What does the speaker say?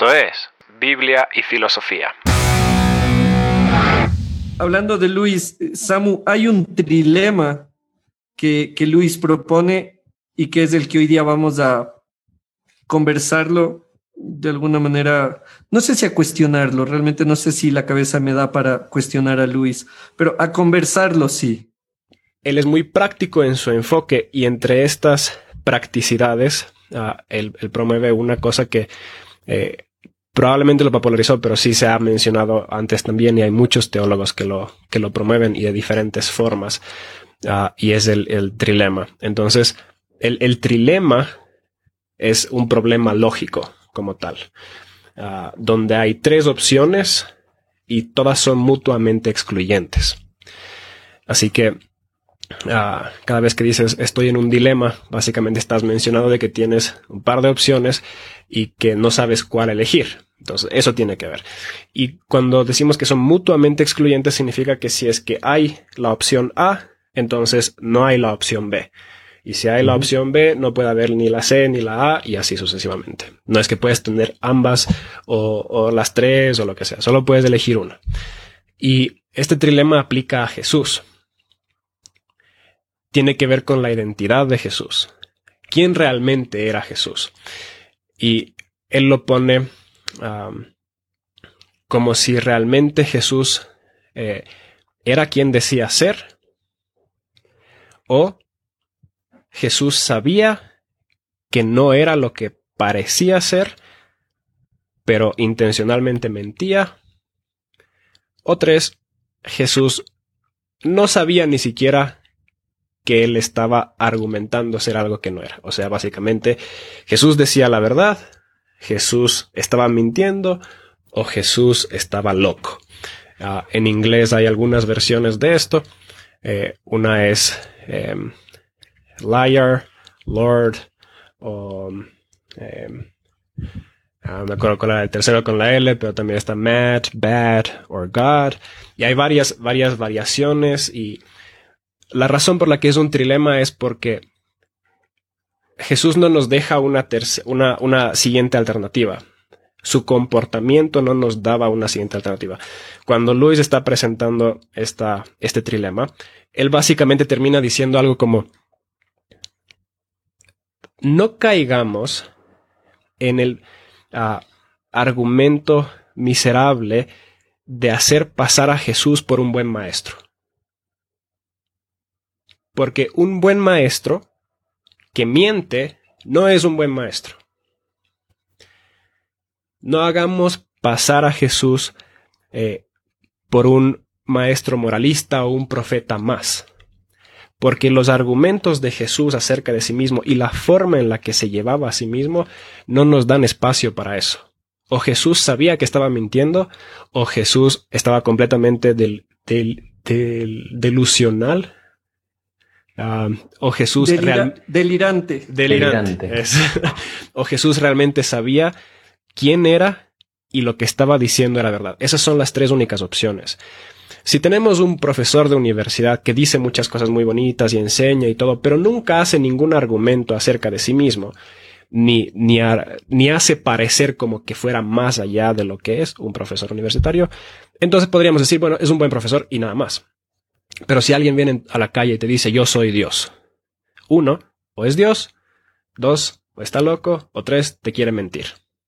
Esto es Biblia y Filosofía. Hablando de Luis, Samu, hay un trilema que, que Luis propone y que es el que hoy día vamos a conversarlo de alguna manera, no sé si a cuestionarlo, realmente no sé si la cabeza me da para cuestionar a Luis, pero a conversarlo sí. Él es muy práctico en su enfoque y entre estas practicidades, uh, él, él, promueve una cosa que eh, probablemente lo popularizó, pero sí se ha mencionado antes también y hay muchos teólogos que lo, que lo promueven y de diferentes formas, uh, y es el, el, trilema. Entonces, el, el trilema es un problema lógico como tal, uh, donde hay tres opciones y todas son mutuamente excluyentes. Así que uh, cada vez que dices estoy en un dilema, básicamente estás mencionando de que tienes un par de opciones y que no sabes cuál elegir. Entonces, eso tiene que ver. Y cuando decimos que son mutuamente excluyentes, significa que si es que hay la opción A, entonces no hay la opción B. Y si hay la opción B, no puede haber ni la C ni la A y así sucesivamente. No es que puedes tener ambas o, o, las tres o lo que sea, solo puedes elegir una. Y este trilema aplica a Jesús. Tiene que ver con la identidad de Jesús. ¿Quién realmente era Jesús? Y él lo pone como si realmente Jesús eh, era quien decía ser o Jesús sabía que no era lo que parecía ser, pero intencionalmente mentía. O tres, Jesús no sabía ni siquiera que él estaba argumentando ser algo que no era. O sea, básicamente Jesús decía la verdad, Jesús estaba mintiendo o Jesús estaba loco. Uh, en inglés hay algunas versiones de esto. Eh, una es eh, liar, lord, o eh, me acuerdo con el tercero con la L, pero también está mad, bad, or God. Y hay varias, varias variaciones y la razón por la que es un trilema es porque Jesús no nos deja una, una, una siguiente alternativa. Su comportamiento no nos daba una siguiente alternativa. Cuando Luis está presentando esta, este trilema, él básicamente termina diciendo algo como, no caigamos en el uh, argumento miserable de hacer pasar a Jesús por un buen maestro. Porque un buen maestro que miente no es un buen maestro. No hagamos pasar a Jesús eh, por un maestro moralista o un profeta más porque los argumentos de Jesús acerca de sí mismo y la forma en la que se llevaba a sí mismo no nos dan espacio para eso. O Jesús sabía que estaba mintiendo, o Jesús estaba completamente del, del, del delusional, uh, o Jesús Delira real, delirante. Delirante. delirante. Es, o Jesús realmente sabía quién era y lo que estaba diciendo era verdad. Esas son las tres únicas opciones. Si tenemos un profesor de universidad que dice muchas cosas muy bonitas y enseña y todo, pero nunca hace ningún argumento acerca de sí mismo, ni, ni, a, ni hace parecer como que fuera más allá de lo que es un profesor universitario, entonces podríamos decir, bueno, es un buen profesor y nada más. Pero si alguien viene a la calle y te dice, yo soy Dios, uno, o es Dios, dos, o está loco, o tres, te quiere mentir.